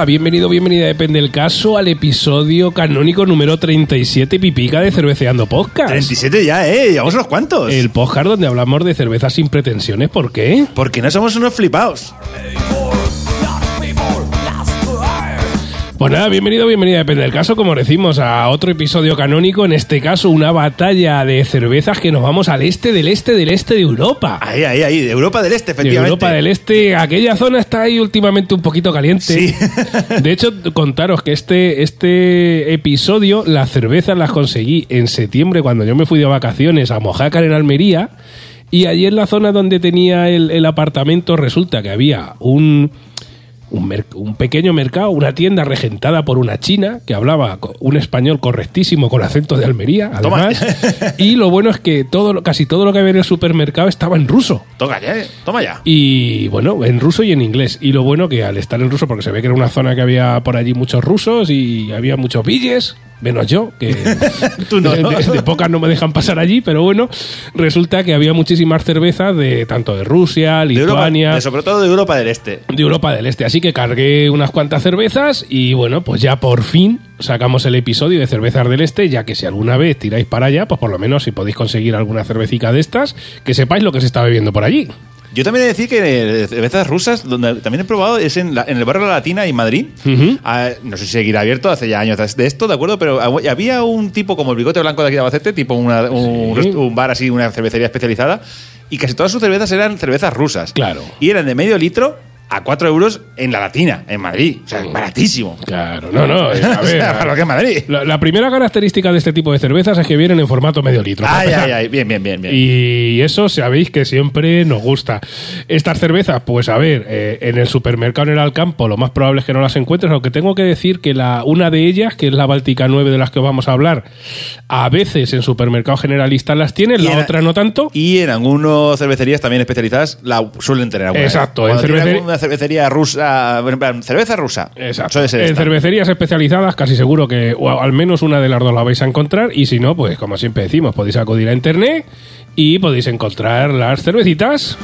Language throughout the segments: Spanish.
hola. Bienvenido, bienvenida, depende del caso, al episodio canónico número 37 Pipica de Cerveceando Podcast. 37 ya, ¿eh? Llevamos unos cuantos. El podcast donde hablamos de cervezas sin pretensiones. ¿Por qué? Porque no somos unos flipaos. Pues nada, bienvenido, bienvenida, depende del caso, como decimos, a otro episodio canónico, en este caso una batalla de cervezas que nos vamos al este del este del este de Europa. Ahí, ahí, ahí. De Europa del Este, De efectivamente. Europa del Este, aquella zona está ahí últimamente un poquito caliente. Sí. De hecho, contaros que este, este episodio, las cervezas las conseguí en septiembre cuando yo me fui de vacaciones a Mojácar en Almería. Y allí en la zona donde tenía el, el apartamento resulta que había un, un, pequeño mercado, una tienda regentada por una china que hablaba un español correctísimo con acento de Almería, además. y lo bueno es que todo, casi todo lo que había en el supermercado estaba en ruso. Toma ya, ¿eh? Toma ya. Y bueno, en ruso y en inglés. Y lo bueno que al estar en ruso, porque se ve que era una zona que había por allí muchos rusos y había muchos billes, menos yo, que Tú no, de, de pocas no me dejan pasar allí, pero bueno, resulta que había muchísimas cervezas de tanto de Rusia, Europa, Lituania, de- sobre todo de Europa del Este. de Europa del Este. Así que cargué unas cuantas cervezas y bueno, pues ya por fin sacamos el episodio de cervezas del Este, ya que si alguna vez tiráis para allá, pues por lo menos si podéis conseguir alguna cervecica de estas, que sepáis lo que se está bebiendo por allí. Yo también he de decir que eh, cervezas rusas, donde también he probado, es en, la- en el barrio La Latina, en Madrid. Ah, no sé si seguirá abierto, hace ya años de esto, ¿de acuerdo? Pero hab- había un tipo como el bigote blanco de aquí de Albacete, tipo una- un, Sí. un bar así, una cervecería especializada, y casi todas sus cervezas eran cervezas rusas. Claro. Y eran de medio litro a 4 euros en La Latina, en Madrid. O sea, baratísimo. Claro, no, no. A O ver, sea, para lo que es Madrid. la, la primera característica de este tipo de cervezas es que vienen en formato medio litro. Ay, ay, ay, bien, bien, bien, bien. Y eso sabéis que siempre nos gusta. Estas cervezas, pues a ver, eh, en el supermercado en el Alcampo lo más probable es que no las encuentres, aunque tengo que decir que la, una de ellas, que es la Báltica 9 de las que os vamos a hablar, a veces en supermercado generalista las tienen, la en- otra no tanto. Y en algunas cervecerías también especializadas la suelen tener alguna. Exacto, en tiene cervecería- rusa, cerveza rusa. Exacto. Ser En cervecerías especializadas casi seguro que o al menos una de las dos la vais a encontrar y si no, pues como siempre decimos, podéis acudir a internet y podéis encontrar las cervecitas.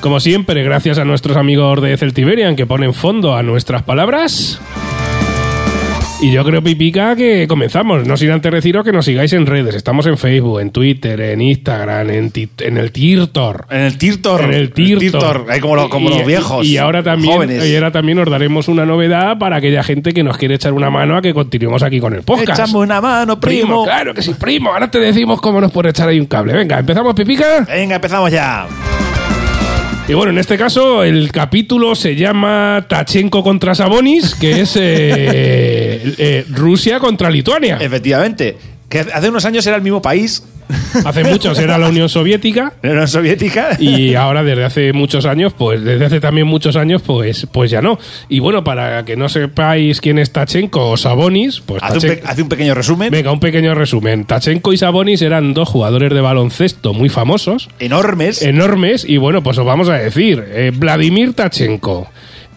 Como siempre, gracias a nuestros amigos de Celtiberian que ponen fondo a nuestras palabras. Y yo creo, Pipica, que comenzamos. No sin antes deciros que nos sigáis en redes. Estamos en Facebook, en Twitter, en Instagram, en, en el Tirtor. En el Tirtor. En el Tirtor. Ahí como, lo- como Y- los viejos. Y ahora también, Jóvenes. y ahora también os daremos una novedad para aquella gente que nos quiere echar una mano a que continuemos aquí con el podcast. Échame una mano, primo. claro que sí, primo. Ahora te decimos cómo nos puede echar ahí un cable. Venga, empezamos, Pipica. Venga, empezamos ya. Y bueno, en este caso el capítulo se llama Tachenko contra Sabonis, que es eh, eh, Rusia contra Lituania. Efectivamente. Que hace unos años era el mismo país, Hace muchos era la Unión Soviética. la Unión Soviética. Y ahora desde hace muchos años, pues desde hace también muchos años, pues, pues ya no. Y bueno, para que no sepáis quién es Tachenko o Sabonis, pues hace, un Tachen- pe- hace un pequeño resumen. Venga, un pequeño resumen. Tachenko y Sabonis eran dos jugadores de baloncesto muy famosos, Enormes. enormes, y bueno, pues os vamos a decir. eh, Vladimir Tachenko.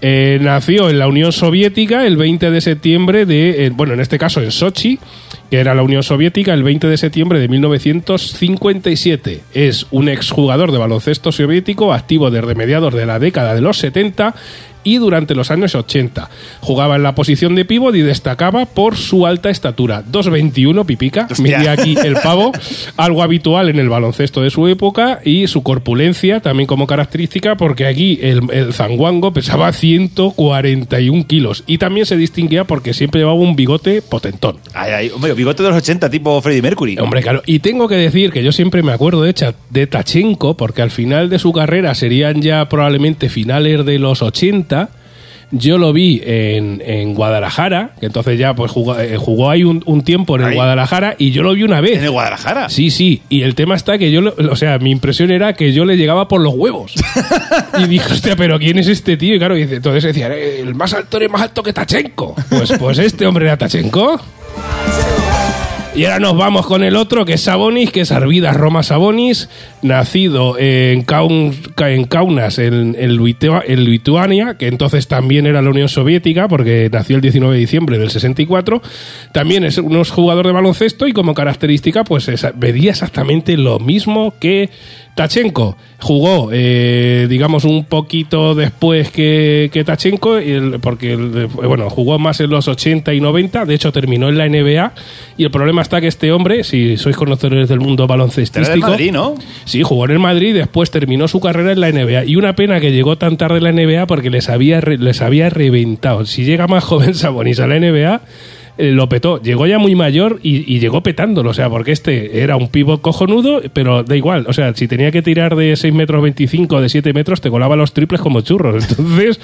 eh, nació en la Unión Soviética el 20 de septiembre de, eh, bueno, en este caso en Sochi, era la Unión Soviética, el 20 de septiembre de 1957. Es un exjugador de baloncesto soviético activo desde mediados de la década de los 70 y durante los años 80. Jugaba en la posición de pívot y destacaba por su alta estatura. 2'21 pipica, medía aquí el pavo, algo habitual en el baloncesto de su época y su corpulencia también como característica porque aquí el, el zanguango pesaba 141 kilos y también se distinguía porque siempre llevaba un bigote potentón. Ay, ay, hombre, bigote de los 80, tipo Freddie Mercury. Hombre, claro. Y tengo que decir que yo siempre me acuerdo de, de Tachenko, porque al final de su carrera serían ya probablemente finales de los 80. Yo lo vi en, en Guadalajara, que entonces ya pues jugó, eh, jugó ahí un, un tiempo en el Ahí. Guadalajara y yo lo vi una vez. ¿En el Guadalajara? Sí, sí, y el tema está que yo, lo- o sea, mi impresión era que yo le llegaba por los huevos. y dije, hostia, pero ¿quién es este tío? Y claro, dice, entonces decía, "Eh, el más alto es más alto que Tachenko. Pues, pues este hombre era Tachenko. Y ahora nos vamos con el otro, que es Sabonis, que es Arvidas Roma Sabonis, nacido en, Kaun- en Kaunas, en, en Litua- en Lituania, que entonces también era la Unión Soviética, porque nació el 19 de diciembre del 64. También es un jugador de baloncesto y como característica, pues esa- vería exactamente lo mismo que Tachenko. Jugó, eh, digamos, un poquito después que, que Tachenko, porque el- bueno, jugó más en los 80 y 90, de hecho terminó en la NBA, y el problema está que este hombre, si sois conocedores del mundo Era del baloncestístico, Madrid, ¿no? Sí, jugó en el Madrid y después terminó su carrera en la NBA. Y una pena que llegó tan tarde en la NBA porque les había, les había reventado. Si llega más joven Sabonis a la NBA, eh, lo petó. Llegó ya muy mayor y, y llegó petándolo. O sea, porque este era un pivot cojonudo, pero da igual. O sea, si tenía que tirar de 6 metros 25 de 7 metros, te colaba los triples como churros. Entonces,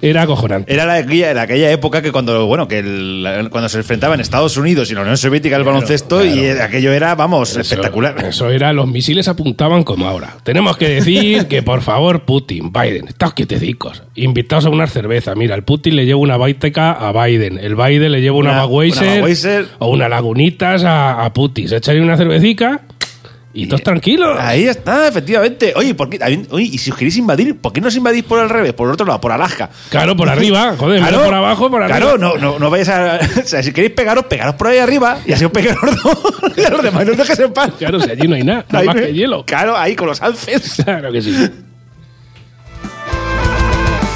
era acojonante. Era la, aquella, la- aquella época que cuando, bueno, que el- cuando se enfrentaban Estados Unidos y la Unión Soviética el baloncesto y claro. aquello era, vamos, Eso- espectacular. Eso era, los misiles apuntaban como ahora. Tenemos que decir que, por favor, Putin, Biden, estáos quietecicos. Invitaos a una cerveza. Mira, el Putin le lleva una Baiteca a Biden. El Biden le lleva una, Una- Budweiser una Budweiser. o una Lagunitas a. Se echan una cervecica y todos tranquilos. Ahí está, efectivamente. Oye, ¿por qué? También- oye, y si os queréis invadir, ¿por qué no os invadís por el revés? Por el otro lado, por Alaska. Claro, por arriba. Joder, de por abajo, por arriba. Claro, no, no, no vayáis a. O sea, si queréis pegaros, pegaros por ahí arriba y así os pegáis los dos. y a los demás no os dejéis en paz. Claro, si allí no hay nada, nada más que hielo. Claro, ahí con los alces. Claro que sí.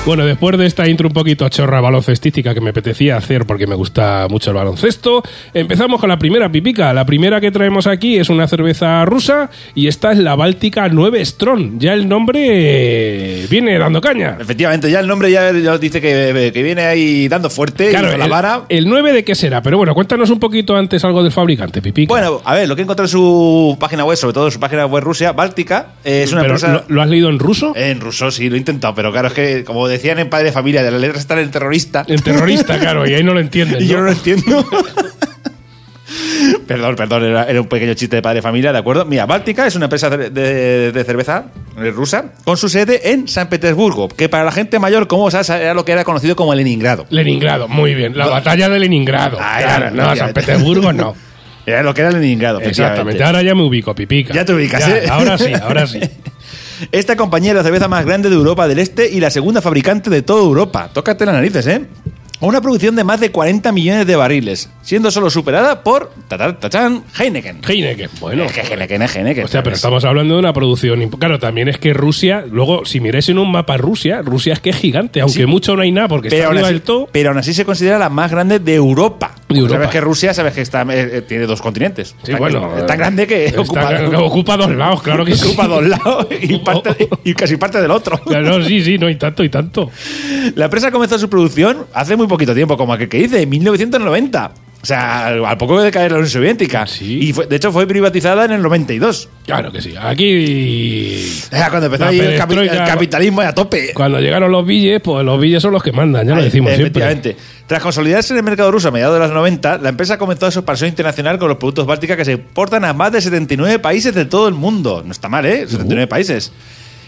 Bueno, después de esta intro un poquito chorra baloncestística que me apetecía hacer porque me gusta mucho el baloncesto, empezamos con la primera pipica. La primera que traemos aquí es una cerveza rusa y esta es la Báltica 9 Strong. Ya el nombre viene dando caña. Efectivamente, ya el nombre ya, ya dice que, que viene ahí dando fuerte y con la el, vara. el 9 de qué será, pero bueno, cuéntanos un poquito antes algo del fabricante, pipica. Bueno, a ver, lo que he encontrado en su página web, sobre todo en su página web Rusia, Báltica, eh, es una Pero, empresa. ¿lo, lo has leído en ruso? En ruso, sí, lo he intentado, pero claro, es que como decían en Padre de Familia, de las letras están en terrorista. En terrorista, claro, y ahí no lo entienden. Y yo no lo entiendo. perdón, perdón, era, era un pequeño chiste de padre de familia, ¿de acuerdo? Mira, Báltica es una empresa de, de- de cerveza eh, rusa con su sede en San Petersburgo, que para la gente mayor, como sabes, era lo que era conocido como Leningrado. Leningrado, muy bien. La batalla de Leningrado. Ah, claro, no. San Petersburgo no. Era lo que era Leningrado, Exactamente. Ahora ya me ubico, pipica. Ya te ubicas, Ya, ¿eh? Ahora sí, ahora sí. Esta compañía es la cerveza más grande de Europa del Este y la segunda fabricante de toda Europa. Tócate las narices, ¿eh? Con Una producción de más de 40 millones de barriles, siendo solo superada por tachán, Heineken. Heineken, bueno. Es que Heineken es Heineken. Hostia, pero ¿sabes? estamos hablando de una producción. Claro, también es que Rusia, luego, si miráis en un mapa Rusia, Rusia es que es gigante, aunque Sí. mucho no hay nada, porque pero está arriba así, del todo. pero aún así se considera la más grande de Europa. De Europa. Sabes que Rusia, sabes que está, eh, eh, tiene dos continentes. Sí, bueno, es tan grande que está- ocupa, ocupa dos lados, claro que sí. ocupa dos lados y, parte- y casi parte del otro. Claro, sí, sí, no hay tanto y tanto. La empresa comenzó su producción hace muy poquito tiempo, como aquel que dice, en 1990. O sea, al, al poco de caer la Unión Soviética. Sí. Y fue- de hecho fue privatizada en el 92. Claro que sí. Aquí. Cuando empezó ahí el, capi- el capitalismo a tope. Cuando llegaron los billes, pues los billes son los que mandan, ya lo decimos siempre. Efectivamente. Tras consolidarse en el mercado ruso a mediados de los 90, la empresa comenzó su expansión internacional con los productos Báltica que se exportan a más de 79 países de todo el mundo. No está mal, ¿eh? 79 países.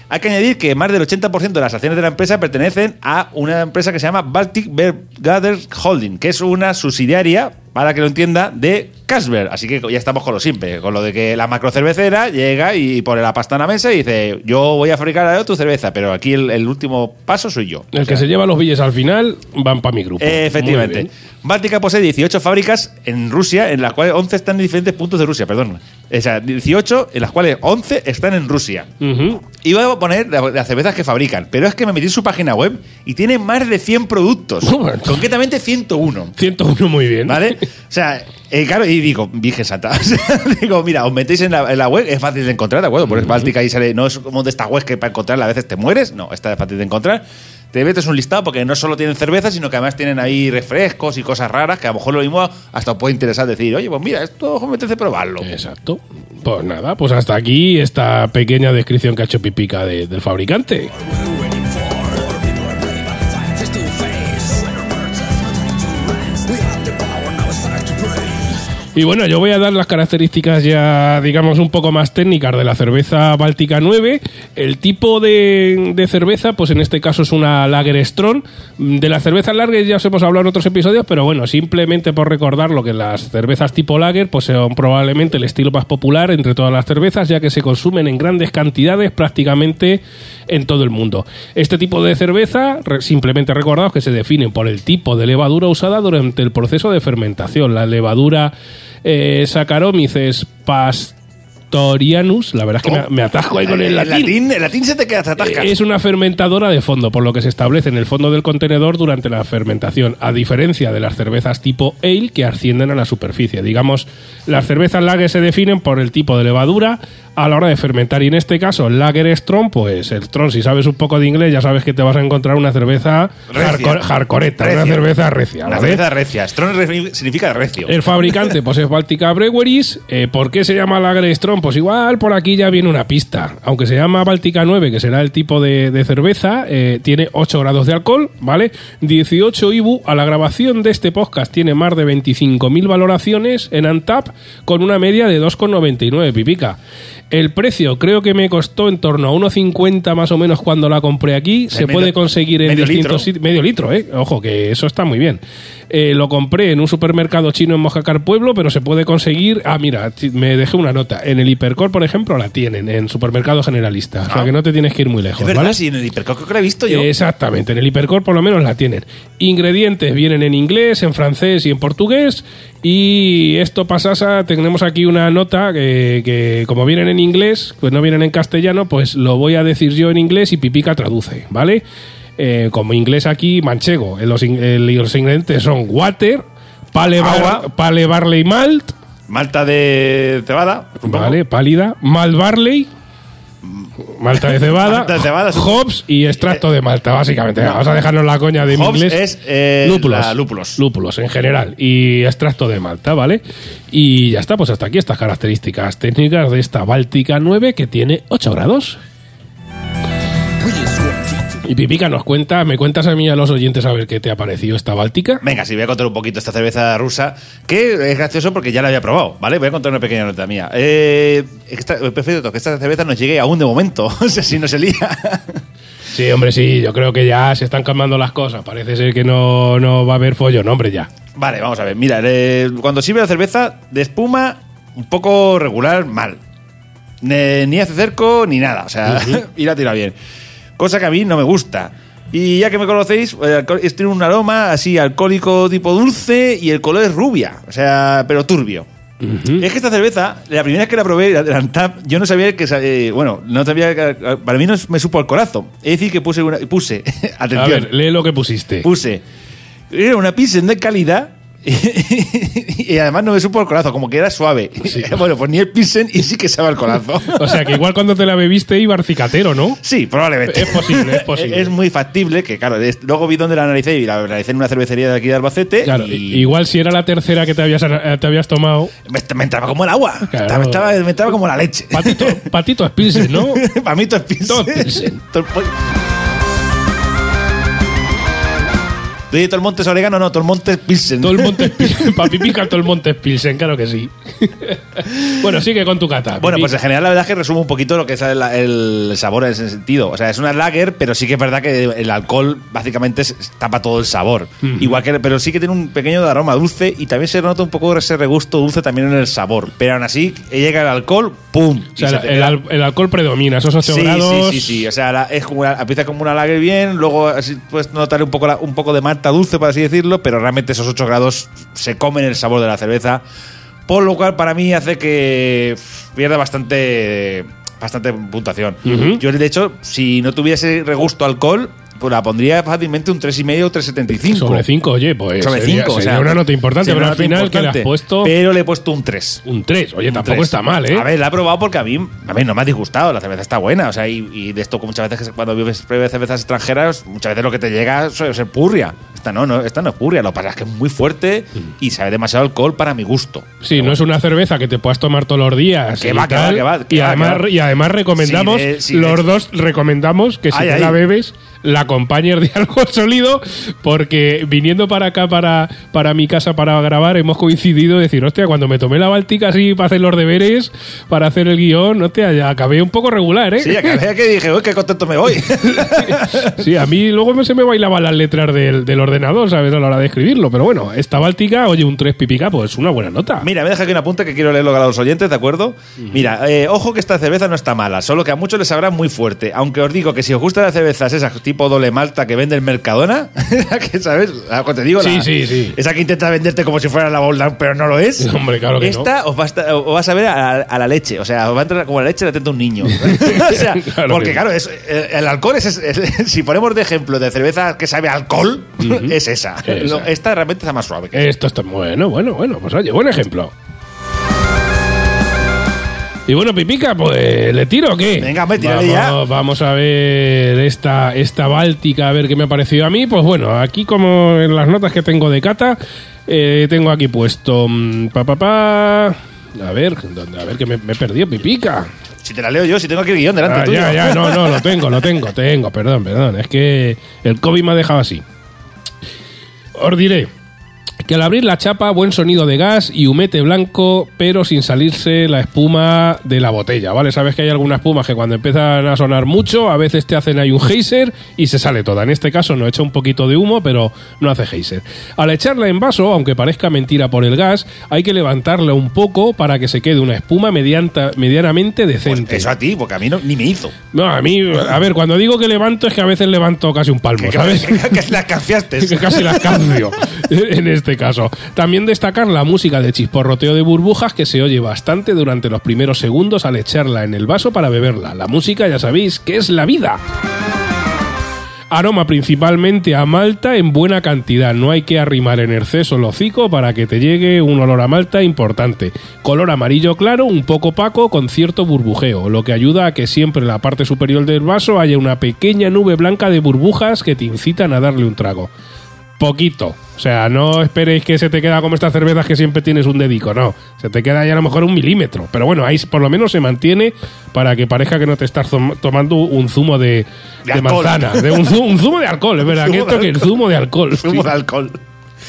Hay que añadir que más del 80% de las acciones de la empresa pertenecen a una empresa que se llama Baltic Beer Gathers Holding, que es una subsidiaria, para que lo entienda, de Carlsberg. Así que ya estamos con lo simple, con lo de que la macrocervecera llega y pone la pasta en la mesa y dice, yo voy a fabricar tu cerveza, pero aquí el, el último paso soy yo. El O que se lleva los billes al final van para mi grupo. efectivamente. Báltica posee 18 fábricas en Rusia, en las cuales 11 están en diferentes puntos de Rusia, perdón. O sea, 18 en las cuales 11 están en Rusia. Ujú. Y voy a poner la- las cervezas que fabrican, pero es que me metí en su página web y tiene más de 100 productos. Bueno. concretamente 101. 101 muy bien. ¿Vale? O sea, eh, claro, y digo, Virgen Santa. O sea, digo, mira, os metéis en la, en la web, es fácil de encontrar, ¿de acuerdo? Pones Báltica y sale, no es como de estas webs que para encontrarla a veces te mueres, no, esta es fácil de encontrar. Te metes un listado porque no solo tienen cerveza, sino que además tienen ahí refrescos y cosas raras que a lo mejor lo mismo hasta puede interesar decir, oye, pues mira, esto me apetece probarlo. Exacto. Pues nada, pues hasta aquí esta pequeña descripción que ha hecho Pipica de- del fabricante. Y bueno, yo voy a dar las características ya, digamos, un poco más técnicas de la cerveza Báltica 9. El tipo de, de cerveza, pues en este caso es una Lager Strong. De las cervezas Lager ya os hemos hablado en otros episodios, pero bueno, simplemente por recordar lo que las cervezas tipo Lager, pues son probablemente el estilo más popular entre todas las cervezas, ya que se consumen en grandes cantidades prácticamente en todo el mundo. Este tipo de cerveza, simplemente recordaos que se definen por el tipo de levadura usada durante el proceso de fermentación. La levadura eh, Saccharomyces pastorianus, la verdad es que me, me atasco ahí con el latín. el latín se te queda, te atascas. Es una fermentadora de fondo, por lo que se establece en el fondo del contenedor durante la fermentación, a diferencia de las cervezas tipo ale que ascienden a la superficie. Digamos, las cervezas lager se definen por el tipo de levadura a la hora de fermentar. Y en este caso, lager strong, pues el strong, si sabes un poco de inglés, ya sabes que te vas a encontrar una cerveza hardcoreta, una cerveza recia. Una ¿vale? cerveza recia. Strong re- significa recio. El fabricante, pues es Baltica Breweries. Eh, ¿Por qué se llama Lager Strong? Pues igual por aquí ya viene una pista. Aunque se llama Baltica 9, que será el tipo de, de cerveza, eh, tiene 8 grados de alcohol, ¿vale? 18 IBU. A la grabación de este podcast tiene más de 25.000 valoraciones en Antap, con una media de 2,99 pipica. El precio creo que me costó en torno a 1,50 más o menos cuando la compré aquí. Se medio- puede conseguir en medio distintos litro. sitios. Medio litro, ¿eh? Ojo, que eso está muy bien. Eh, lo compré en un supermercado chino en Mojacar Pueblo, pero se puede conseguir. Ah, mira, me dejé una nota. En el Hipercor, por ejemplo, la tienen, en supermercado generalista. O sea Ah. que no te tienes que ir muy lejos, es verdad, ¿vale? sí, en el hipercoco creo que lo he visto yo. Exactamente, en el Hipercor por lo menos la tienen. Ingredientes vienen en inglés, en francés y en portugués. Y esto pasasa, tenemos aquí una nota que, que como vienen en inglés, pues no vienen en castellano, pues lo voy a decir yo en inglés y Pipica traduce, ¿vale? Eh, como inglés aquí, manchego. Eh, Los, eh, los ingredientes son water, pale, bar- pale barley malt, Malta de cebada. ¿vale? Pálida, malt barley, malta de cebada, Malta de cebada, sí. hops y extracto de malta, básicamente. Vamos a dejarnos la coña de Hops inglés. es, eh, lúpulos, la lúpulos. Lúpulos en general y extracto de malta, ¿vale? Y ya está, pues hasta aquí estas características técnicas de esta Báltica 9 que tiene 8 grados. Y Pipica nos cuenta, me cuentas a mí y a los oyentes a ver qué te ha parecido esta Báltica. Venga, sí, voy a contar un poquito esta cerveza rusa, que es gracioso porque ya la había probado, ¿vale? Voy a contar una pequeña nota mía. Eh, esta, prefiero que esta cerveza nos llegue aún de momento, o sea, si no se lía. Sí, hombre, sí, yo creo que ya se están calmando las cosas. Parece ser que no, no va a haber follón, hombre, ya. Vale, vamos a ver. Mira, eh, cuando sirve la cerveza de espuma, un poco regular, mal. Ne- ni hace cerco ni nada. O sea, y la tira bien. Cosa que a mí no me gusta. Y ya que me conocéis, alcohol- es- tiene un aroma así alcohólico tipo dulce y el color es rubia. O sea, pero turbio. Es que esta cerveza, la primera vez que la probé, la Antap, yo no sabía que. eh, bueno, no sabía que. Para mí no me supo al corazón. Es decir, que puse una. Puse. A atención ver, lee lo que pusiste. puse era una Pilsen de calidad y además no me supo el corazón, como que era suave. Bueno, pues ni el Pilsen y sí que sabe el corazón. O sea, que igual cuando te la bebiste iba arcicatero, ¿no? Sí, probablemente. Es posible, es posible. Es muy factible que, claro, luego vi dónde la analicé y la analicé en una cervecería de aquí de Albacete. Claro, y igual si era la tercera que te habías, eh, te habías tomado, me, me entraba como el agua. Claro. Me, entraba, me entraba como la leche. patito, patito es Pilsen, ¿no? Todo es Pilsen. Todo es Pilsen. Todo el- Oye, todo el monte es orégano, no, todo el monte es Pilsen. Todo el monte es Pilsen. Para pipica todo el monte es Pilsen, claro que sí. bueno, sigue con tu cata. Bueno, pues en general la verdad es que resume un poquito lo que es el, el sabor en ese sentido. O sea, es una lager, pero sí que es verdad que el alcohol básicamente tapa todo el sabor. Igual que, pero sí que tiene un pequeño aroma dulce y también se nota un poco ese regusto dulce también en el sabor. Pero aún así llega el alcohol, ¡pum! O sea, se el, queda- al- el alcohol predomina, esos 8 Sí, grados. sí, sí, sí. O sea, la- es como una, empieza como una lager bien, luego así puedes notar un poco, la- un poco de dulce, por así decirlo, pero realmente esos 8 grados se comen el sabor de la cerveza. Por lo cual, para mí, hace que pierda bastante, bastante puntuación. Yo, de hecho, si no tuviese regusto alcohol, pues la pondría fácilmente un 3,5 o 3,75. Sobre 5, oye, pues Sobre sería, 5, o sea, una nota importante, pero al final que le has puesto Pero le he puesto un 3. un 3. Oye, Un tampoco está mal, ¿eh? A ver, la he probado porque a mí, a mí no me ha disgustado. La cerveza está buena. O sea, y, y de esto, muchas veces cuando pruebas cervezas extranjeras, muchas veces lo que te llega suele ser purria. Esta no, no, esta no es purria. Lo que pasa es que es muy fuerte y sabe demasiado alcohol para mi gusto. Sí, no es una cerveza que te puedas tomar todos los días. Que va, que va, que va, y, además, y recomendamos, Sí, de- sí, los dos recomendamos que si Ay, te ay. la bebes, la acompañes de algo sólido, porque viniendo para acá, para, para mi casa, para grabar, hemos coincidido decir, hostia, cuando me tomé la Báltica así para hacer los deberes, para hacer el guion, hostia, ya acabé un poco regular, ¿eh? Sí, acabé que dije, uy, qué contento me voy. sí, a mí luego se me bailaban las letras del, del, ordenador, ¿sabes? A la hora de escribirlo, pero bueno, esta Báltica, oye, un 3 pipica, pues una buena nota. Mira, me deja aquí una punta que quiero leerlo a los oyentes, ¿de acuerdo? Mira, eh, ojo que esta cerveza no está mala, solo que a muchos les sabrá muy fuerte. Aunque os digo que si os gustan las cervezas esas tipo doble malta que vende el Mercadona, que sabes, te digo, sí, la, sí, sí. esa que intenta venderte como si fuera la Bold pero no lo es. Hombre, claro que esta no. os, va a estar, os va a saber a, a, la leche, o sea, os va a entrar como la leche le atenta un niño. o sea, claro porque claro, es, el, el, alcohol es, es, si ponemos de ejemplo de cerveza que sabe a alcohol, uh -huh. es esa. esa. Esta realmente está más suave. Que Esto está bueno, bueno, bueno, pues oye, buen ejemplo. Y bueno, Pipica, pues le tiro o qué? Venga, me vamos, ya. Vamos a ver esta, esta Báltica, a ver qué me ha parecido a mí. Pues bueno, aquí como en las notas que tengo de cata, eh, tengo aquí puesto. Mmm, pa, pa, pa. A ver, ¿dónde? a ver que me, me he perdido, Pipica. Si te la leo yo, si tengo aquí el guion delante ah, tuyo. Ya, ya, no, no, lo tengo, lo tengo, tengo, perdón, perdón. Es que el COVID me ha dejado así. Os diré que al abrir la chapa, buen sonido de gas y humete blanco, pero sin salirse la espuma de la botella, ¿vale? Sabes que hay algunas espumas que cuando empiezan a sonar mucho, a veces te hacen ahí un geyser y se sale toda. En este caso no echa un poquito de humo, pero no hace geyser. Al echarla en vaso, aunque parezca mentira por el gas, hay que levantarla un poco para que se quede una espuma medianta, medianamente decente. Pues eso a ti, porque a mí no, ni me hizo. No, a mí, a ver, cuando digo que levanto es que a veces levanto casi un palmo, que, ¿sabes? Que, que, que las canciaste. que casi las cancio en este caso. También destacar la música de chisporroteo de burbujas que se oye bastante durante los primeros segundos al echarla en el vaso para beberla. La música ya sabéis que es la vida. Aroma principalmente a malta en buena cantidad. No hay que arrimar en exceso el hocico para que te llegue un olor a malta importante. Color amarillo claro, un poco opaco con cierto burbujeo, lo que ayuda a que siempre en la parte superior del vaso haya una pequeña nube blanca de burbujas que te incitan a darle un trago poquito. O sea, no esperéis que se te queda como estas cervezas que siempre tienes un dedico, no. Se te queda ya a lo mejor un milímetro. Pero bueno, ahí por lo menos se mantiene para que parezca que no te estás tomando un zumo de, de, de manzana. De un, zumo, un, zumo, de alcohol, es verdad. Que esto que el zumo de alcohol. Zumo de alcohol.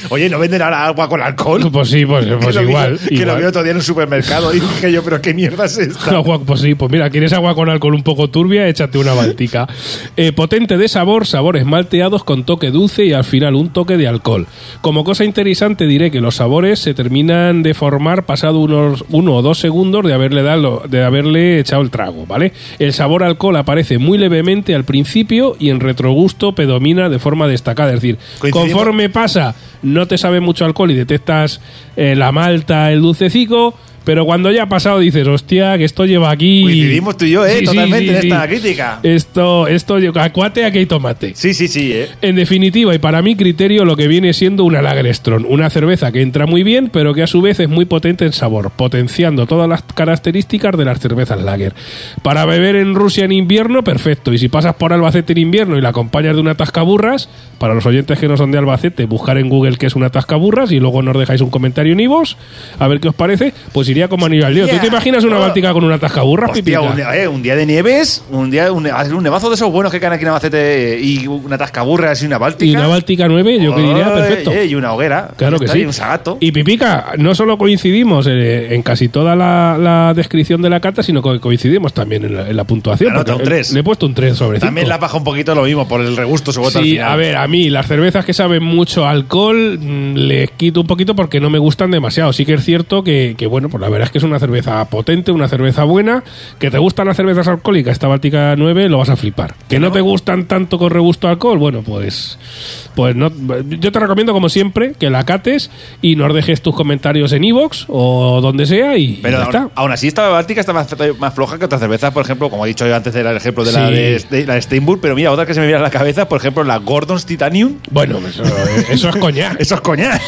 Oye, ¿no venden ahora agua con alcohol? Pues sí, pues, pues que igual. Vi, que lo vi otro día en un supermercado y dije yo, pero qué mierda es esta. Agua, pues sí, pues mira, ¿quieres agua con alcohol un poco turbia? Échate una baltica. Eh, potente de sabor, sabores malteados con toque dulce y al final un toque de alcohol. Como cosa interesante diré que los sabores se terminan de formar pasado unos uno o dos segundos de haberle, dado, de haberle echado el trago, ¿vale? El sabor alcohol aparece muy levemente al principio y en retrogusto predomina de forma destacada. Es decir, conforme pasa no te sabe mucho alcohol y detectas eh, la malta, el dulcecico, pero cuando ya ha pasado dices, hostia, que esto lleva aquí. Coincidimos tú y yo, ¿eh? Sí, Totalmente sí, sí, en esta crítica. Esto, esto, acuate, aquí hay tomate. Sí, sí, sí, ¿eh? En definitiva, y para mi criterio, lo que viene siendo una Lagerstrong, una cerveza que entra muy bien, pero que a su vez es muy potente en sabor, potenciando todas las características de las cervezas Lager. Para beber en Rusia en invierno, perfecto. Y si pasas por Albacete en invierno y la acompañas de una tascaburras, para los oyentes que no son de Albacete, buscar en Google qué es una tascaburras y luego nos dejáis un comentario en Ivos, a ver qué os parece, pues iría como anillo al dedo. ¿Tú te imaginas una báltica con una tascaburra? Hostia, un, eh, un, día de nieves, un día un, un, nevazo de esos buenos que caen aquí en Albacete y una tascaburra y una báltica. Y una báltica 9, yo que diría perfecto. Eh, y una hoguera. Claro que sí. Y un sagato. Y Pipica, no solo coincidimos eh, en casi toda la, la, descripción de la carta, sino que coincidimos también en la, en la puntuación. La nota, un 3. Le he puesto un 3 sobre 5. También la baja un poquito lo mismo, por el regusto, su voto Sí, a ver, a mí las cervezas que saben mucho alcohol mmm, les quito un poquito porque no me gustan demasiado. Sí que es cierto que, que, bueno, pues la verdad es que es una cerveza potente, una cerveza buena. Que te gustan las cervezas alcohólicas, esta Báltica 9 lo vas a flipar. Que no te gustan tanto con regusto a alcohol, bueno, pues pues no, yo te recomiendo como siempre que la cates y nos dejes tus comentarios en iVoox o donde sea y, Pero ya aún, está. aún así esta Báltica está más, más, floja que otras cervezas, por ejemplo, como he dicho yo antes era el ejemplo de la, Sí. de, de la Steinburg, pero mira, otra que se me viene a la cabeza, por ejemplo, la Gordon's Titanium. Bueno, eso, eso es coñac. Eso es coñac.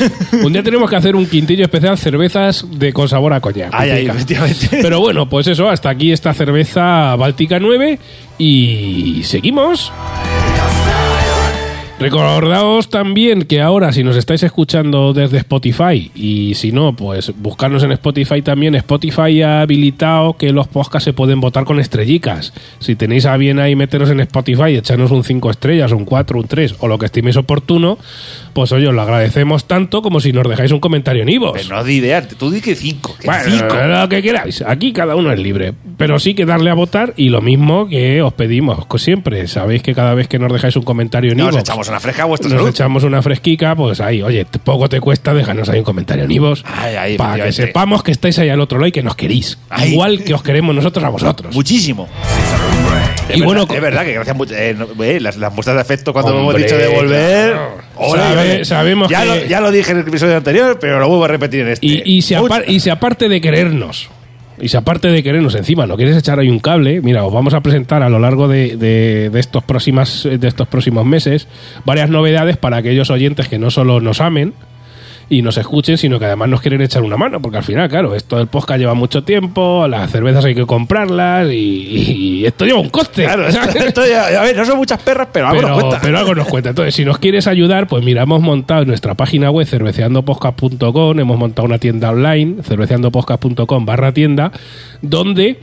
Un día tenemos que hacer un quintillo especial cervezas de con sabor a coñac. Ay, ay, Pipica. efectivamente. Pero bueno, pues eso, hasta aquí esta cerveza Báltica 9 y seguimos. Recordaos también que ahora, si nos estáis escuchando desde Spotify, y si no, pues buscarnos en Spotify también, Spotify ha habilitado que los podcasts se pueden votar con estrellicas. Si tenéis a bien ahí meteros en Spotify, echarnos un 5 estrellas, un 4, un 3, o lo que estiméis oportuno, pues oye, os lo agradecemos tanto como si nos dejáis un comentario en Ivos. Pero no di idea, tú di que 5. Bueno, lo que queráis. Aquí cada uno es libre. Pero sí que darle a votar y lo mismo que os pedimos siempre. Sabéis que cada vez que nos dejáis un comentario en iVoox, echamos una fresca a vuestra nos salud. echamos una fresquica, pues ahí, oye, poco te cuesta dejarnos ahí un comentario en ay, para que sepamos que estáis ahí al otro lado y que nos queréis. Igual que os queremos nosotros a vosotros. Muchísimo. Y es, bueno, verdad, es verdad que gracias mucho. eh, eh, las, las muestras de afecto cuando hemos Hombre, dicho de volver. claro. Ole, Sabe- ole. sabemos ya que- Lo, ya lo dije en el episodio anterior, pero lo vuelvo a repetir en este. Y, y, apar- y aparte de querernos, y si aparte de querernos encima no quieres echar ahí un cable, mira, os vamos a presentar a lo largo de, de- de estos, próximas, de estos próximos meses varias novedades para aquellos oyentes que no solo nos amen y nos escuchen, sino que además nos quieren echar una mano, porque al final, claro, esto del podcast lleva mucho tiempo, las cervezas hay que comprarlas y, y esto lleva un coste. Claro, esto, ya- a ver, no son muchas perras, pero algo pero, nos cuesta. pero algo nos cuenta. Entonces, si nos quieres ayudar, pues mira, hemos montado en nuestra página web cerveceandopodcast.com, hemos montado una tienda online, cerveceandopodcast.com barra tienda, donde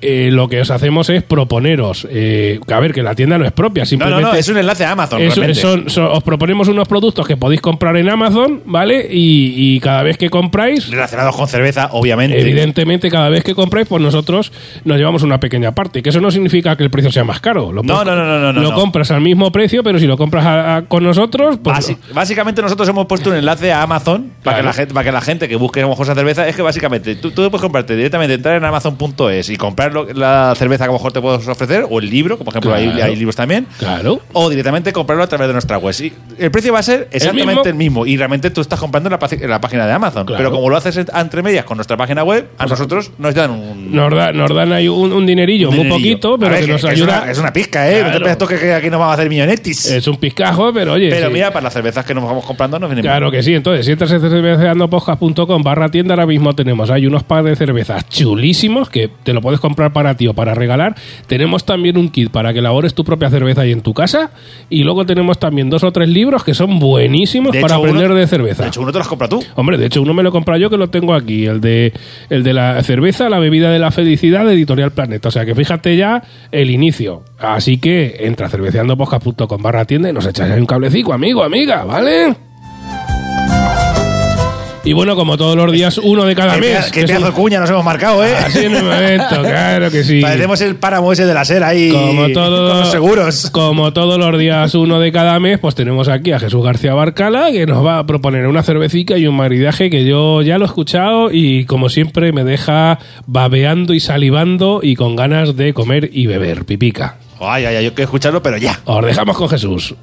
eh, lo que os hacemos es proponeros, eh, que a ver, que la tienda no es propia, no, simplemente... no, no, es un enlace a Amazon. Son- son- os proponemos unos productos que podéis comprar en Amazon, ¿vale? Y, y cada vez que compráis, Relacionados con cerveza, obviamente. evidentemente, cada vez que compráis, pues nosotros nos llevamos una pequeña parte. Que eso no significa que el precio sea más caro. Lo No, no, no, no, no, Lo no. compras al mismo precio, pero si lo compras a- a- con nosotros, pues. Basi- básicamente nosotros hemos puesto un enlace a Amazon para, que la gente, para que la gente que busque a lo mejor esa cerveza es que básicamente tú, tú puedes comprarte directamente, entrar en amazon.es y comprar lo- la cerveza que a lo mejor te puedes ofrecer o el libro, como por ejemplo hay, Claro. hay libros también. Claro. O directamente comprarlo a través de nuestra web. Sí, el precio va a ser exactamente mismo? el mismo. Y realmente tú estás comprando en la, paci- en la página de Amazon. Claro. Pero como lo haces en- entre medias con nuestra página web, a nosotros nos dan un. Nos, da- nos dan ahí un, un dinerillo, un muy poquito, pero ver, que nos es ayuda. Una, es una pizca, ¿eh? No te que, que aquí nos vamos a hacer millonetis. Es un pizcajo, pero oye. pero sí. mira, para las cervezas que nos vamos comprando nos vienen bien. Claro que sí, entonces si entras en cerveceandopodcast.com barra tienda, ahora mismo tenemos hay unos par de cervezas chulísimos que te lo puedes comprar para ti o para regalar. Tenemos también un kit para que elabores tu propia cerveza ahí en tu casa. Y luego tenemos también dos o tres libros que son buenísimos De para hecho, aprender uno- de cerveza. De hecho, uno te las compras tú. Hombre, de hecho, uno me lo he comprado yo que lo tengo aquí, el de, el de la cerveza, la bebida de la felicidad de Editorial Planeta. O sea que fíjate ya el inicio. Así que entra cerveceandopodcast.com barra tienda y nos echáis ahí un cablecito, amigo, amiga, ¿vale? Y bueno, como todos los días, uno de cada mes. Qué pedazo de cuña nos hemos marcado, ¿eh? Así en el momento, claro que sí. Parecemos el páramo ese de la SER ahí. Como todo- Con los seguros. Como todos los días, uno de cada mes, pues tenemos aquí a Jesús García Barcala, que nos va a proponer una cervecita y un maridaje que yo ya lo he escuchado y como siempre me deja babeando y salivando y con ganas de comer y beber. Pipica. Ay, ay, ay, yo quiero escucharlo, pero ya. Os dejamos con Jesús.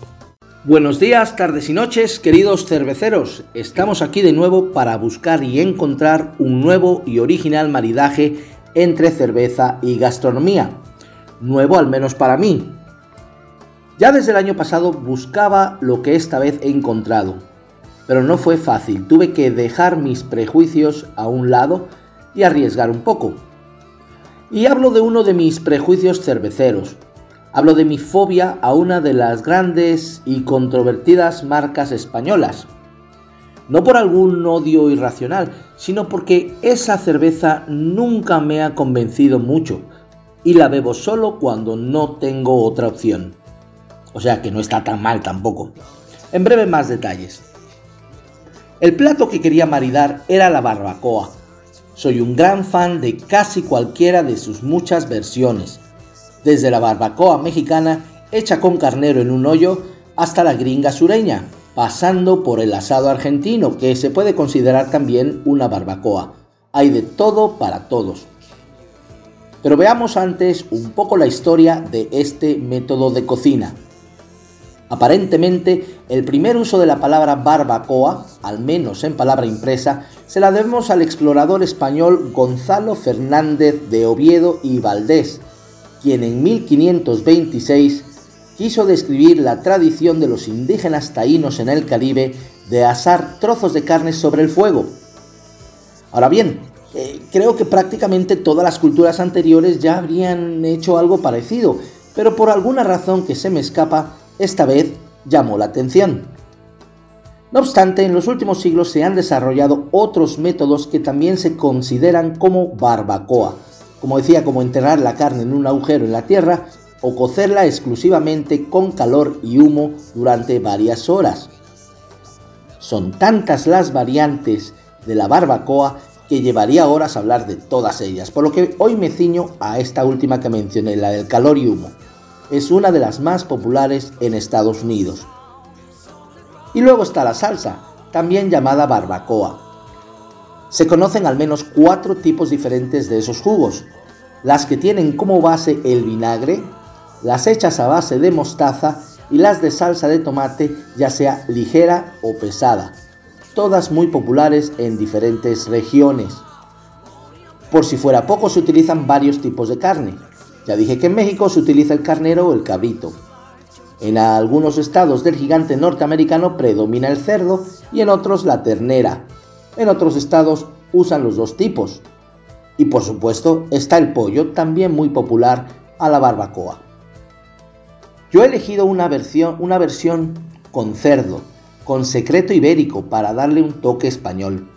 Buenos días, tardes y noches, queridos cerveceros. Estamos aquí de nuevo para buscar y encontrar un nuevo y original maridaje entre cerveza y gastronomía. Nuevo al menos para mí. Ya desde el año pasado buscaba lo que esta vez he encontrado. Pero no fue fácil, tuve que dejar mis prejuicios a un lado y arriesgar un poco. Y hablo de uno de mis prejuicios cerveceros, Hablo de mi fobia a una de las grandes y controvertidas marcas españolas. No por algún odio irracional, sino porque esa cerveza nunca me ha convencido mucho y la bebo solo cuando no tengo otra opción. O sea que no está tan mal tampoco. En breve más detalles. El plato que quería maridar era la barbacoa. Soy un gran fan de casi cualquiera de sus muchas versiones desde la barbacoa mexicana hecha con carnero en un hoyo hasta la gringa sureña, pasando por el asado argentino, que se puede considerar también una barbacoa. Hay de todo para todos. Pero veamos antes un poco la historia de este método de cocina. Aparentemente, el primer uso de la palabra barbacoa, al menos en palabra impresa, se la debemos al explorador español Gonzalo Fernández de Oviedo y Valdés, quien en 1526 quiso describir la tradición de los indígenas taínos en el Caribe de asar trozos de carne sobre el fuego. Ahora bien, eh, creo que prácticamente todas las culturas anteriores ya habrían hecho algo parecido, pero por alguna razón que se me escapa, esta vez llamó la atención. No obstante, en los últimos siglos se han desarrollado otros métodos que también se consideran como barbacoa, como decía, como enterrar la carne en un agujero en la tierra o cocerla exclusivamente con calor y humo durante varias horas. Son tantas las variantes de la barbacoa que llevaría horas hablar de todas ellas, por lo que hoy me ciño a esta última que mencioné, la del calor y humo. Es una de las más populares en Estados Unidos. Y luego está la salsa, también llamada barbacoa. Se conocen al menos cuatro tipos diferentes de esos jugos. Las que tienen como base el vinagre, las hechas a base de mostaza y las de salsa de tomate, ya sea ligera o pesada, todas muy populares en diferentes regiones. Por si fuera poco, se utilizan varios tipos de carne. Ya dije que en México se utiliza el carnero o el cabrito. En algunos estados del gigante norteamericano predomina el cerdo y en otros la ternera. En otros estados usan los dos tipos. Y por supuesto está el pollo, también muy popular a la barbacoa. Yo he elegido una versión, con cerdo, con secreto ibérico para darle un toque español.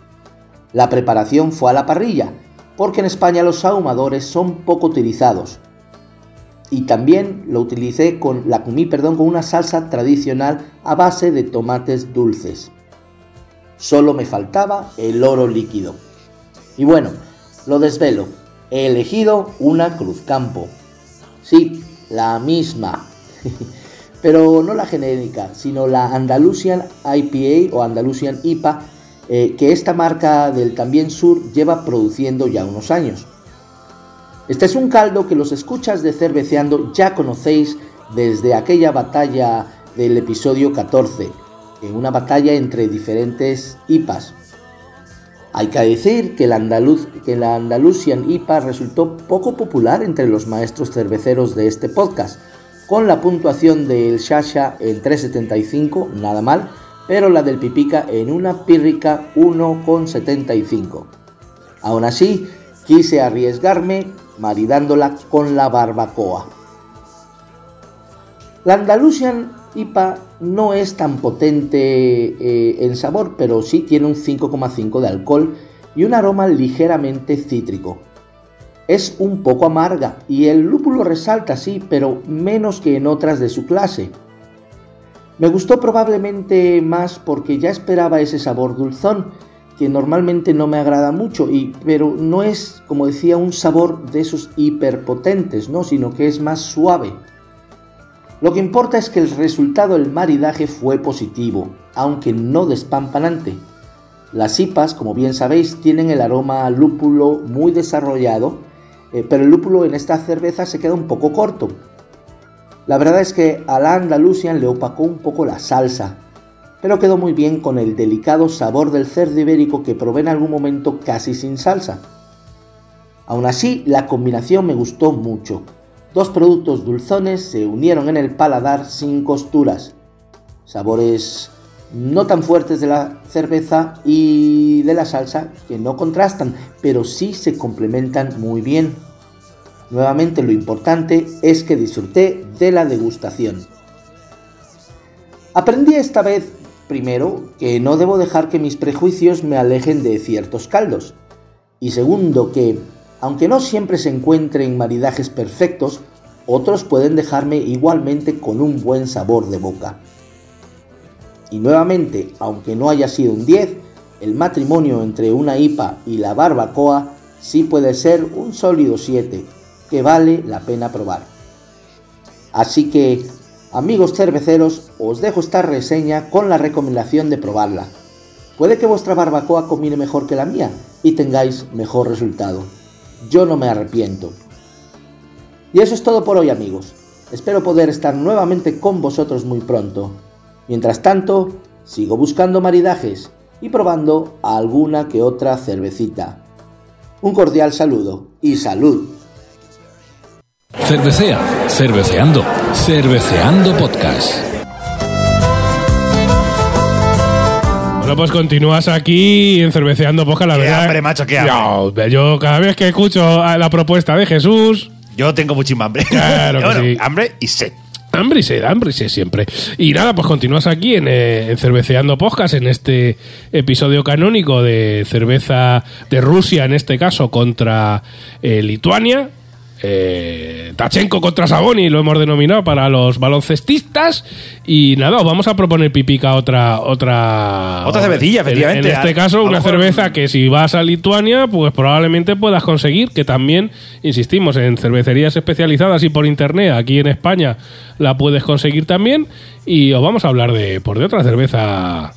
La preparación fue a la parrilla, porque en España los ahumadores son poco utilizados, y también lo utilicé con la perdón, con una salsa tradicional a base de tomates dulces. Solo me faltaba el oro líquido. Y bueno, lo desvelo. He elegido una Cruz Campo. Sí, la misma. Pero no la genérica, sino la Andalusian IPA o Andalusian IPA, eh, que esta marca del también sur lleva produciendo ya unos años. Este es un caldo que los escuchas de Cerveceando ya conocéis desde aquella batalla del episodio 14, en una batalla entre diferentes IPAs. Hay que decir que la, Andaluz, que la Andalusian IPA resultó poco popular entre los maestros cerveceros de este podcast, con la puntuación del Shasha en 3.75, nada mal, pero la del Pipica en una pírrica 1.75. Aún así, quise arriesgarme maridándola con la barbacoa. La Andalusian IPA no es tan potente eh, en sabor, pero sí tiene un 5,5 de alcohol y un aroma ligeramente cítrico. Es un poco amarga y el lúpulo resalta, sí, pero menos que en otras de su clase. Me gustó probablemente más porque ya esperaba ese sabor dulzón, que normalmente no me agrada mucho, y, pero no es, como decía, un sabor de esos hiperpotentes, ¿no? sino que es más suave. Lo que importa es que el resultado del maridaje fue positivo, aunque no despampanante. Las IPAs, como bien sabéis, tienen el aroma lúpulo muy desarrollado, eh, pero el lúpulo en esta cerveza se queda un poco corto. La verdad es que a la Andalusian le opacó un poco la salsa, pero quedó muy bien con el delicado sabor del cerdo ibérico que probé en algún momento casi sin salsa. Aún así, la combinación me gustó mucho. Dos productos dulzones se unieron en el paladar sin costuras. Sabores no tan fuertes de la cerveza y de la salsa que no contrastan, pero sí se complementan muy bien. Nuevamente lo importante es que disfruté de la degustación. Aprendí esta vez Primero, que no debo dejar que mis prejuicios me alejen de ciertos caldos. Y segundo, que, aunque no siempre se encuentren maridajes perfectos, otros pueden dejarme igualmente con un buen sabor de boca. Y nuevamente, aunque no haya sido un 10, el matrimonio entre una IPA y la barbacoa sí puede ser un sólido 7, que vale la pena probar. Así que Amigos cerveceros, os dejo esta reseña con la recomendación de probarla. Puede que vuestra barbacoa combine mejor que la mía y tengáis mejor resultado. Yo no me arrepiento. Y eso es todo por hoy amigos. Espero poder estar nuevamente con vosotros muy pronto. Mientras tanto, sigo buscando maridajes y probando alguna que otra cervecita. Un cordial saludo y salud. Cervecea, cerveceando, cerveceando podcast. Bueno, pues continúas aquí en Cerveceando Podcast, la Qué verdad. hambre, macho, qué hambre. Yo, yo cada vez que escucho la propuesta de Jesús, Yo tengo muchísima hambre. Claro que Bueno, sí. Hambre y sed. Hambre y sed, hambre y sed siempre. Y nada, pues continúas aquí en, eh, en Cerveceando Podcast, en este episodio canónico de cerveza de Rusia, en este caso, contra eh, Lituania. Eh, Tachenko contra Saboni, lo hemos denominado para los baloncestistas. Y nada, os vamos a proponer pipica otra. Otra, Otra cervecilla, en- efectivamente. En, este caso, una mejor- cerveza que si vas a Lituania, pues probablemente puedas conseguir, que también, insistimos, en cervecerías especializadas y por internet, aquí en España la puedes conseguir también. Y os vamos a hablar de, por de otra cerveza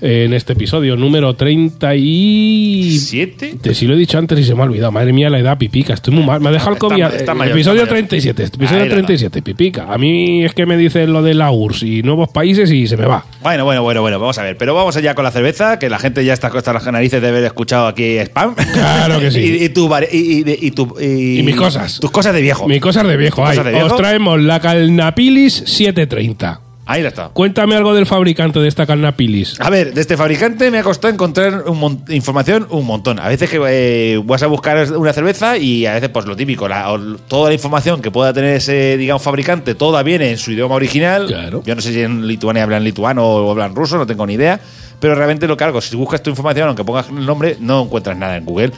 en este episodio, número 30 y... ¿Siete? Te, si lo he dicho antes y se me ha olvidado. Madre mía, la edad pipica. Estoy muy mal. Me ha dejado el Está COVID. ma- está mayor, episodio está mayor. 37. Episodio Ahí la 37, pipica. A mí es que me dicen lo de la URSS y nuevos países y se me va. Bueno, bueno, bueno, bueno, vamos a ver. Pero vamos allá con la cerveza, que la gente ya está hasta las narices de haber escuchado aquí spam. Claro que sí. y, y tu y, tu- y- mis cosas. Tus cosas de viejo. Mi cosas de viejo. Cosas ahí. de viejo. Os traemos la Calnapilis 730. Ahí la está. Cuéntame algo del fabricante de esta Calnapilis. A ver, de este fabricante me ha costado encontrar un información un montón. A veces que eh, vas a buscar una cerveza y a veces pues lo típico, la- toda la información que pueda tener ese, digamos, fabricante, toda viene en su idioma original. Claro. Yo no sé si en Lituania hablan lituano o hablan ruso, no tengo ni idea. Pero realmente lo que hago, si buscas tu información, aunque pongas el nombre, no encuentras nada en Google.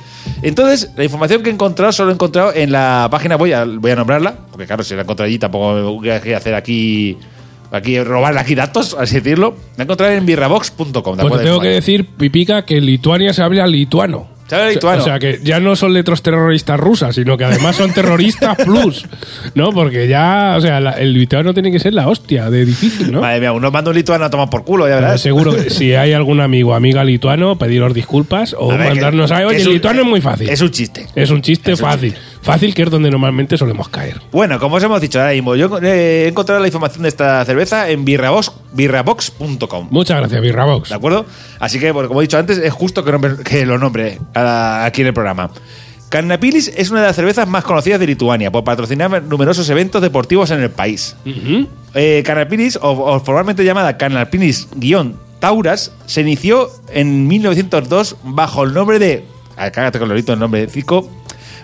Entonces, la información que he encontrado, solo he encontrado en la página, voy a, voy a nombrarla, porque claro, si la encontré allí tampoco voy a hacer aquí, aquí robarle aquí datos, así decirlo. La he encontrado en birrabox.com. ¿de Pues te tengo que decir, Pipica, que en Lituania se habla lituano. Se habla O sea- lituano. O sea, que ya no son letras terroristas rusas, sino que además son terroristas plus. ¿No? Porque ya, o sea, la- el lituano tiene que ser la hostia de difícil, ¿no? Madre mía, uno manda un lituano a tomar por culo, ya Pero verás. seguro que si hay algún amigo o amiga lituano, pediros disculpas o A ver, mandarnos que- a. que Oye, es el un- lituano es muy fácil. Es un chiste. Es un chiste Es un fácil. Fácil que es donde normalmente solemos caer. Bueno, como os hemos dicho ahora mismo, yo eh, he encontrado la información de esta cerveza en birrabox- birrabox.com. Muchas gracias, Birrabox. ¿De acuerdo? Así que, bueno, como he dicho antes, es justo que, nombre- que lo nombre aquí en el programa. Carnapilis es una de las cervezas más conocidas de Lituania por patrocinar numerosos eventos deportivos en el país. Ujú. Eh, Carnapilis, o, o formalmente llamada Carnapilis-Tauras, se inició en 1902 bajo el nombre de. cágate con el nombre de Zico.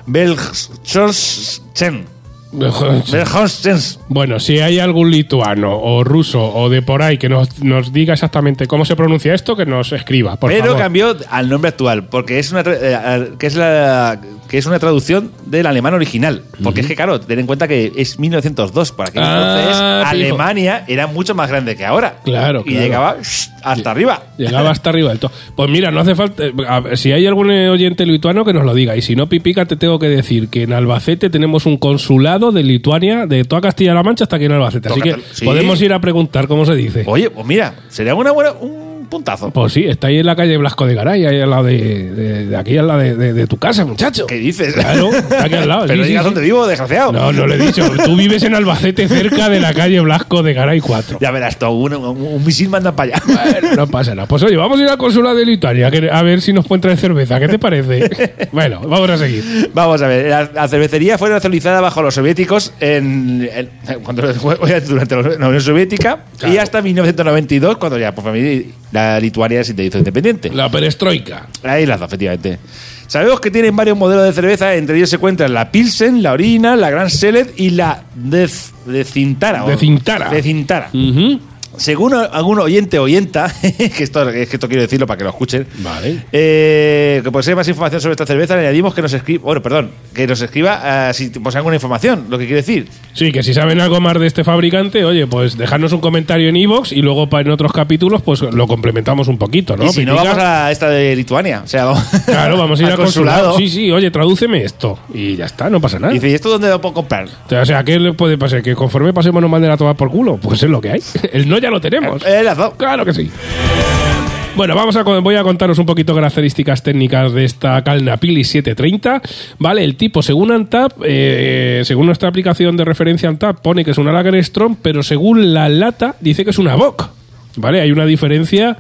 Belchorschen. Belchorschen. Bueno, si hay algún lituano o ruso o de por ahí que nos, nos diga exactamente cómo se pronuncia esto, que nos escriba, por Pero favor. cambió al nombre actual, porque es una eh, que es la que es una traducción del alemán original. Porque es que, claro, ten en cuenta que es 1902, para que Ah, entonces fijo. Alemania era mucho más grande que ahora. Claro, Y claro. llegaba shh, hasta arriba. Llegaba hasta arriba del todo. Pues mira, no hace falta. a ver, si hay algún eh, oyente lituano que nos lo diga. Y si no, Pipica, te tengo que decir que en Albacete tenemos un consulado de Lituania, de toda Castilla-La Mancha hasta aquí en Albacete. Así que. Sí. podemos ir a preguntar cómo se dice. Oye, pues mira, sería una buena, un puntazo. Pues sí, está ahí en la calle Blasco de Garay, ahí al lado de, de- de aquí al lado de, tu casa, muchacho. ¿Qué dices? Claro, está aquí al lado. Pero sí, digas sí. dónde vivo, desgraciado. No, no le he dicho. Tú vives en Albacete, cerca de la calle Blasco de Garay 4. Ya verás, tú, un, un- un misil manda para allá. Bueno, no pasa nada. Pues oye, vamos a ir al consulado de Lituania a ver si nos pueden traer cerveza. ¿Qué te parece? bueno, vamos a seguir. Vamos a ver, la, la cervecería fue nacionalizada bajo los soviéticos en, en- cuando, durante la Unión Soviética y hasta 1992, cuando ya por familia, la Lituania se hizo independiente. La perestroika. Ahí las dos, efectivamente. Sabemos que tienen varios modelos de cerveza, entre ellos se encuentran la Pilsen, la Orina, la Gran Select y la de, de Cintara. De Cintara. De Cintara. Ujú. Según algún oyente oyenta, que esto, es que esto quiero decirlo para que lo escuchen, Vale. eh, que posee más información sobre esta cerveza, le añadimos que nos escriba, bueno, perdón, que nos escriba eh, si posee alguna información, lo que quiere decir. Sí, que si saben algo más de este fabricante, oye, pues dejadnos un comentario en iVoox y luego pa- en otros capítulos pues lo complementamos un poquito, ¿no? y si no, vamos a esta de Lituania. O sea, vamos, Claro, vamos a ir al al consulado. Sí, sí, oye, tradúceme esto. Y ya está, no pasa nada. Y dice, ¿y esto dónde lo puedo comprar? O sea, ¿qué le puede pasar? ¿Que conforme pasemos nos manden a tomar por culo? Pues es lo que hay. El no ya lo tenemos. Eh. Claro que sí. Bueno, vamos a, voy a contaros un poquito características técnicas de esta Calnapili 730. Vale, el tipo, según Antap, eh, según nuestra aplicación de referencia Antap, pone que es una Lager Strong, pero según la lata, dice que es una Bock. Vale, hay una diferencia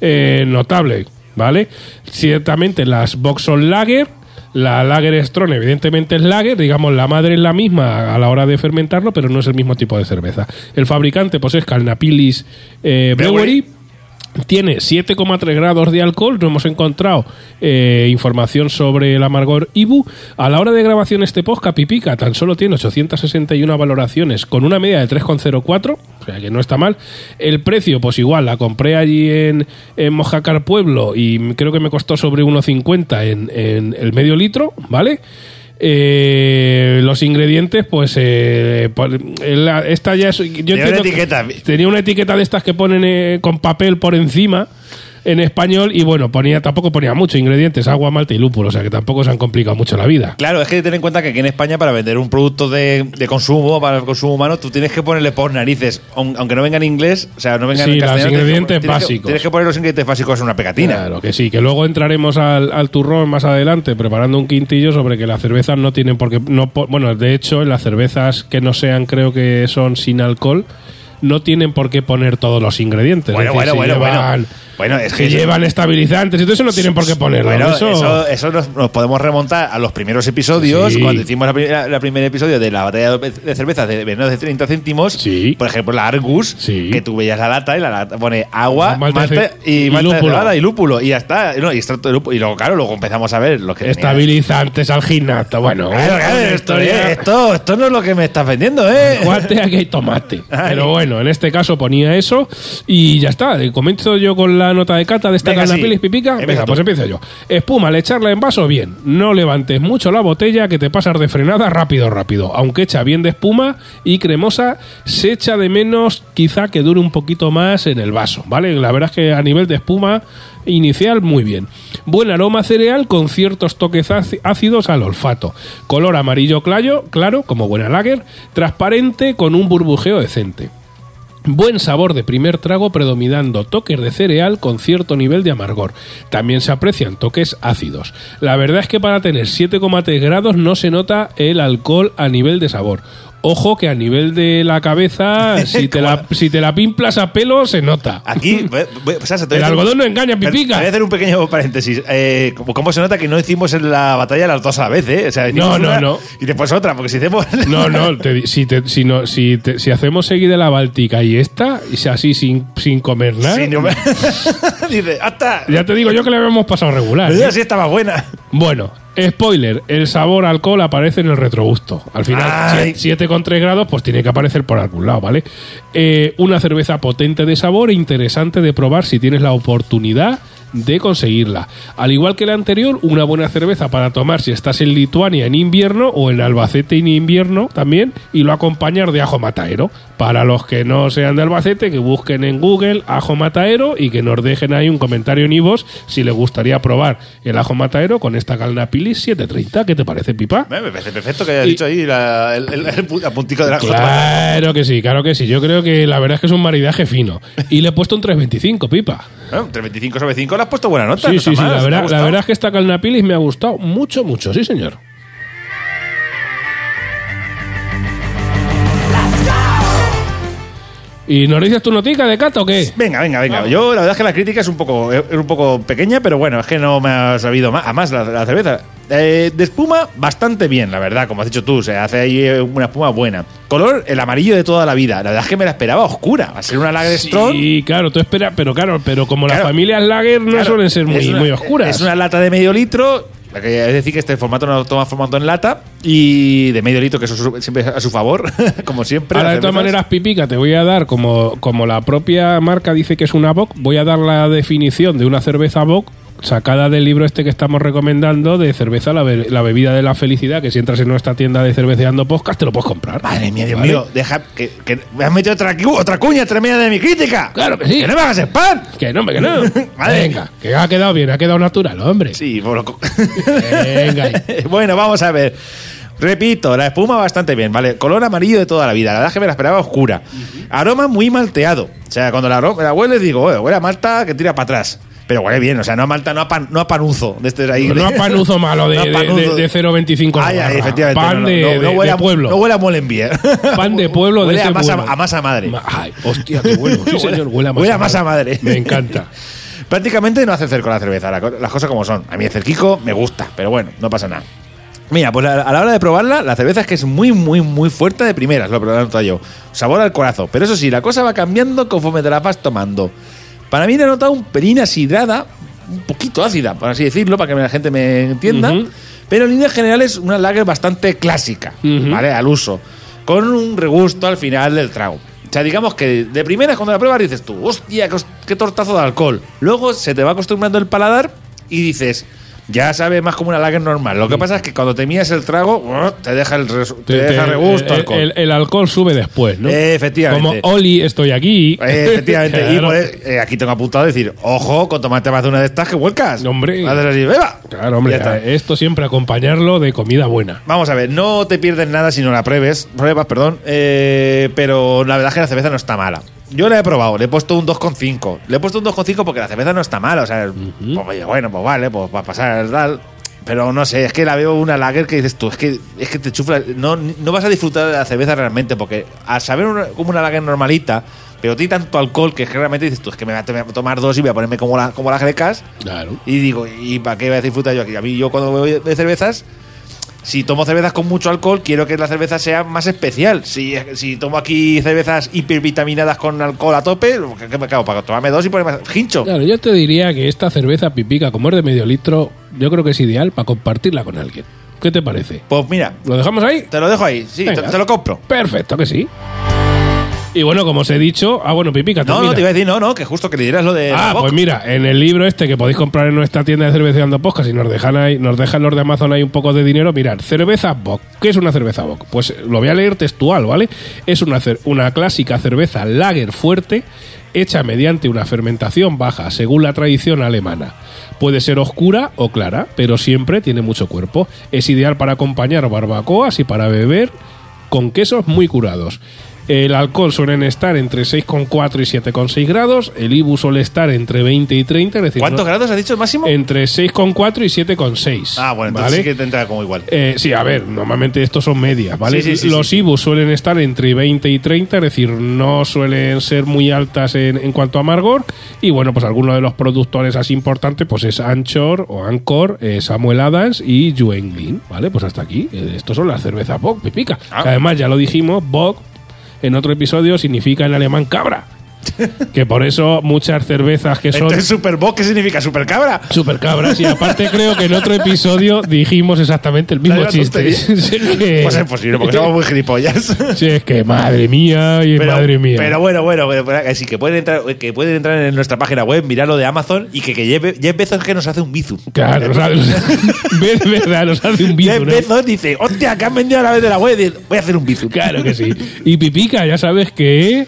eh, notable. Vale, ciertamente las Bock son Lager. La Lager Strong, evidentemente, es Lager. Digamos, la madre es la misma a la hora de fermentarlo, pero no es el mismo tipo de cerveza. El fabricante, pues es Calnapilis eh, Brewery. Tiene 7,3 grados de alcohol, no hemos encontrado eh, información sobre el amargor Ibu. A la hora de grabación este podcast, Pipica tan solo tiene 861 valoraciones con una media de 3,04, o sea que no está mal. El precio, pues igual, la compré allí en, en Mojácar Pueblo y creo que me costó sobre 1,50 en, en el medio litro, ¿vale? Eh, los ingredientes, pues eh, pon- la- esta ya es, yo Tiene una entiendo que- etiqueta. tenía una etiqueta de estas que ponen eh, con papel por encima en español y bueno, ponía tampoco ponía mucho ingredientes, agua, malta y lúpulo, o sea que tampoco se han complicado mucho la vida. Claro, es que ten en cuenta que aquí en España para vender un producto de, de consumo, para el consumo humano, tú tienes que ponerle por narices, aun- aunque no venga en inglés, o sea, no venga Sí, en los castellano. que- ingredientes tienes que- básicos. Tienes que poner los ingredientes básicos en una pegatina. Claro que sí, que luego entraremos al, al turrón más adelante preparando un quintillo sobre que las cervezas no tienen por qué. No, bueno, de hecho, en las cervezas que no sean, creo que son sin alcohol, no tienen por qué poner todos los ingredientes. Bueno, decir, bueno, si bueno, llevan- bueno. Bueno, es que eso- llevan estabilizantes y todo eso no tienen por qué ponerlo. Bueno, eso, eso, eso nos, nos podemos remontar a los primeros episodios, Sí. cuando hicimos la, primer episodio de la batalla de cervezas de menos de 30 céntimos. Sí. Por ejemplo, la Argus, Sí. que tú veías la lata y la lata pone agua, Malta y, y malta lúpulo. y lúpulo. Y ya está. No, y, y luego, claro, luego empezamos a ver los que estabilizantes al gimnasio. Bueno, Claro, claro, esto, historia- esto, esto no es lo que me estás vendiendo, ¿eh? Guante, aquí hay tomate. Ay. Pero bueno, en este caso ponía eso y ya está. Comienzo yo con la nota de cata de esta Venga, sí. pipica. Empieza Venga, tú. pues empiezo yo. Espuma, al echarla en vaso, bien. No levantes mucho la botella que te pasas de frenada rápido, rápido. Aunque echa bien de espuma y cremosa, se echa de menos quizá que dure un poquito más en el vaso, ¿vale? La verdad es que a nivel de espuma inicial, muy bien. Buen aroma cereal con ciertos toques áci- ácidos al olfato. Color amarillo claro, claro, como buena lager. Transparente con un burbujeo decente. Buen sabor de primer trago predominando toques de cereal con cierto nivel de amargor. También se aprecian toques ácidos. La verdad es que para tener 7,3 grados no se nota el alcohol a nivel de sabor. Ojo que a nivel de la cabeza, si te la, si te la pimplas a pelo, se nota. Aquí, te voy El algodón no engaña, pipica. Voy a hacer un pequeño paréntesis. Eh, como- ¿Cómo se nota que no hicimos en la batalla las dos a la vez, eh? O sea, No, no, no. Y después otra, porque si hacemos. No, no, te si, te- si, no si, te- si hacemos seguida la Báltica y esta, y así sin, sin comer nada, Sí, no me- Dice, hasta. ya te digo yo que le habíamos pasado regular. ¿eh? Así estaba buena. Bueno, spoiler, el sabor alcohol aparece en el retrogusto. Al final, Ay. 7,3 grados, pues tiene que aparecer por algún lado, ¿vale? Eh, una cerveza potente de sabor e interesante de probar si tienes la oportunidad de conseguirla. Al igual que la anterior, una buena cerveza para tomar si estás en Lituania en invierno o en Albacete en invierno también y lo acompañar de ajo mataero. Para los que no sean de Albacete, que busquen en Google ajo mataero y que nos dejen ahí un comentario en iVoox si les gustaría probar el ajo mataero con esta Calnapilis 730. ¿Qué te parece, Pipa? Me parece perfecto que hayas Y- dicho ahí la- el, el, el pu- apuntico de la Claro que sí, claro que sí. Yo creo que la verdad es que es un maridaje fino. Y le he puesto un 325, Pipa. Bueno, 325 sobre 5 le has puesto buena nota. Sí, no sí, sí. mal, La verdad, la gustado. verdad es que esta Calnapilis me ha gustado mucho, mucho. Sí, señor. ¿Y nos dices tu notica de Cata o qué? Venga, venga, venga. Yo la verdad es que la crítica es un poco, es un poco pequeña, pero bueno, es que no me ha sabido más. Además, la, la cerveza eh, de espuma, bastante bien, la verdad, como has dicho tú. Se hace ahí eh, una espuma buena. Color, el amarillo de toda la vida. La verdad es que me la esperaba oscura. Va a ser una Lager Strong. Sí, claro, tú esperas, pero claro, pero como las Claro. familias Lager no Claro, suelen ser muy, una- muy oscuras. Es una lata de medio litro. Es decir, que este formato no lo toma formato en lata y de medio litro, que eso siempre a su favor, como siempre. Ahora, de todas maneras, Pipica, te voy a dar, como, como la propia marca dice que es una Bock, voy a dar la definición de una cerveza Bock sacada del libro este que estamos recomendando de cerveza, la, be- la bebida de la felicidad, que si entras en nuestra tienda de cerveceando podcast te lo puedes comprar. Madre mía, Dios ¿Vale? mío, deja que, que me has metido otra, otra cuña tremenda de mi crítica. Claro que sí. Que no me hagas spam. Que no, que no. Madre Venga, que ha quedado bien, ha quedado natural, hombre. Sí, por lo Venga. bueno, vamos a ver. Repito, la espuma bastante bien, ¿vale? Color amarillo de toda la vida. La verdad es que me la esperaba oscura. Aroma muy malteado. O sea, cuando la, la hueles digo, "Oye, huele a malta que tira para atrás. Pero huele bien, o sea, no a malta, no a, pan, no a panuzo. De este ahí. No a panuzo malo de, No de, de- de 0,25 Ay, la ay, barra. efectivamente. Pan de, no, de- huele de a, pueblo. No huele a Molenbier. Pan de pueblo de huele ese a masa, bueno. a masa madre. Ma- Ay, hostia, qué bueno. Sí, señor, huele a masa, Huele a masa madre. Me encanta. Prácticamente no hace cerco la cerveza, las cosas como son. A mí el cerquico me gusta, pero bueno, no pasa nada. Mira, pues a la hora de probarla, la cerveza es que es muy, muy, muy fuerte de primeras, lo he notado yo. Sabor al corazón. Pero eso sí, la cosa va cambiando conforme te la vas tomando. Para mí le he notado un pelín asidrada, un poquito ácida, por así decirlo, para que la gente me entienda. Pero en líneas generales, una lager bastante clásica. ¿vale? Al uso. Con un regusto al final del trago. O sea, digamos que de primeras cuando la pruebas dices tú, hostia, qué, hos- qué tortazo de alcohol. Luego se te va acostumbrando el paladar y dices, ya sabe más como una lager normal. Lo que pasa es que cuando te mías el trago, ¡oh! te deja el, resu- te deja regusto el, alcohol. el- el alcohol sube después, ¿no? Eh, efectivamente. Como Oli, estoy aquí. Eh, efectivamente. Y Claro. e- eh, aquí tengo apuntado decir, ojo, con tomarte más de una de estas que vuelcas. Hombre. Así, beba. Claro, hombre, Ya esto siempre acompañarlo de comida buena. Vamos a ver, no te pierdes nada si no la pruebes, pruebas, perdón, eh, pero la verdad es que la cerveza no está mala. Yo la he probado, le he puesto un 2,5. Le he puesto un 2,5 porque la cerveza no está mala, o sea, pues, oye, bueno, pues vale, pues para pasar el tal. Pero no sé, es que la veo una lager que dices tú, es que, es que te chufla, no, no vas a disfrutar de la cerveza realmente, porque al saber una- como una lager normalita, pero tiene tanto alcohol que es que realmente dices tú, es que me voy a to- tomar dos y voy a ponerme como, la, como las grecas. Claro. Y digo, ¿y para qué voy a disfrutar yo aquí? A mí, yo cuando voy de cervezas, si tomo cervezas con mucho alcohol, quiero que la cerveza sea más especial. Si, si tomo aquí cervezas hipervitaminadas con alcohol a tope, ¿qué me cago? Para tomarme dos y ponerme más hincho. Claro, yo te diría que esta cerveza pipica, como es de medio litro, yo creo que es ideal para compartirla con alguien. ¿Qué te parece? Pues mira, ¿Lo dejamos ahí? te lo dejo ahí, sí, te, te lo compro. Perfecto, que sí. Y bueno, como os he dicho, ah, bueno, pipica, No, no, te iba a decir, no, no, que justo que le dieras lo de. Ah, pues mira, en el libro este que podéis comprar en nuestra tienda de cerveceando podcast y nos dejan ahí, nos dejan los de Amazon ahí un poco de dinero, mirad, cerveza Bock. ¿Qué es una cerveza Bock? Pues eh, lo voy a leer textual, ¿vale? Es una, una clásica cerveza lager fuerte hecha mediante una fermentación baja, según la tradición alemana. Puede ser oscura o clara, pero siempre tiene mucho cuerpo. Es ideal para acompañar barbacoas y para beber con quesos muy curados. El alcohol suelen estar entre 6,4 y 7,6 grados. El IBU suele estar entre 20 y 30. Es decir, ¿Cuántos no- grados has dicho el máximo? Entre 6,4 y 7,6. ah, bueno, entonces ¿vale? sí que te entra como igual. Eh, sí, a ver, normalmente estos son medias, ¿vale? Sí, sí, sí, Los. IBUs suelen estar entre 20 y 30, es decir, no suelen ser muy altas en, en cuanto a amargor. Y bueno, pues algunos de los productores así importantes, pues es Anchor o Anchor, eh, Samuel Adams y Juenglin, ¿vale? Pues hasta aquí. Eh, estos son las cervezas Bock, pipica. Ah. Que además, ya lo dijimos, Bock en otro episodio significa en alemán cabra. Que por eso muchas cervezas que son... Entonces, Super Bock, ¿qué significa? ¿Super cabra? Super cabras y aparte creo que en otro episodio dijimos exactamente el mismo chiste. es que- Pues es posible, porque somos muy gilipollas. Sí, es que madre mía y madre mía. Pero bueno, bueno, bueno, pero que sí, que pueden entrar, que pueden entrar en nuestra página web, mirar lo de Amazon y que, que Jeff, Jeff Bezos que nos hace un bizu. claro, de verdad, nos hace un bizu, Jeff ¿no? Bezos dice, hostia, que han vendido a la vez de la web, voy a hacer un bizu. Claro que sí. Y Pipica, ya sabes que.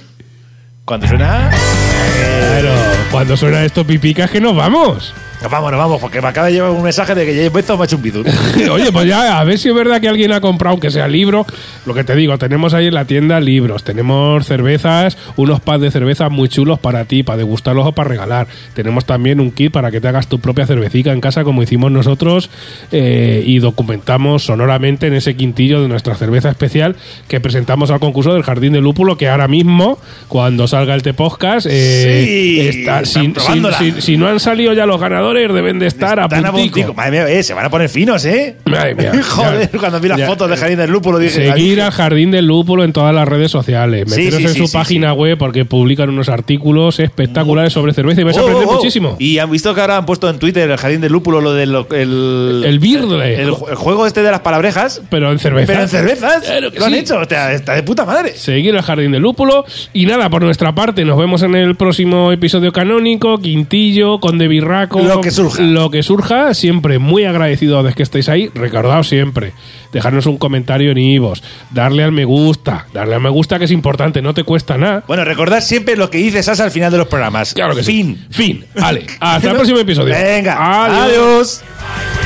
Cuando suena, Claro, cuando suena esto Pipica es que nos vamos. Nos vamos, nos vamos, porque me acaba de llevar un mensaje de que Jeff Bezos me ha hecho un bizu. Oye, pues ya, a ver si es verdad que alguien ha comprado, aunque sea libro. Lo que te digo, tenemos ahí en la tienda libros, tenemos cervezas, unos pads de cerveza muy chulos para ti, para degustarlos o para regalar. Tenemos también un kit para que te hagas tu propia cervecita en casa, como hicimos nosotros, eh, y documentamos sonoramente en ese quintillo de nuestra cerveza especial que presentamos al concurso del Jardín de Lúpulo, que ahora mismo, cuando salga el T-Podcast, eh, Sí, está- están si, si- probándola. si- si no han salido ya los ganadores, deben de estar a a puntico. puntico. Madre mía, eh, se van a poner finos, ¿eh? Madre mía. Joder, cuando vi las Ya. fotos de Jardín del Lúpulo dije... Seguir al Jardín del Lúpulo en todas las redes sociales. Meteros sí, en su página web porque publican unos artículos espectaculares sobre cerveza y vais a Oh, aprender oh, oh. muchísimo. Y han visto que ahora han puesto en Twitter el Jardín del Lúpulo lo del... El, El Birdle. El, el juego este de las palabrejas. Pero en cerveza. Pero en cervezas. Claro lo han hecho. O sea, está de puta madre. Seguir al Jardín del Lúpulo. Y nada, por nuestra parte, nos vemos en el próximo episodio canónico. Quintillo, Conde Birraco. Lo que surja. Lo que surja. Siempre muy agradecido de que estéis ahí. Recordaos siempre, dejarnos un comentario en Ivos. Darle al me gusta. Darle al me gusta que es importante, no te cuesta nada. Bueno, recordad siempre lo que dice Sasa al final de los programas. Claro que sí. fin. Fin. Vale. Hasta el próximo episodio. Venga. Adiós. Adiós.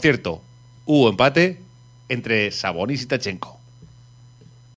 Cierto, hubo empate entre Sabonis y Tachenko.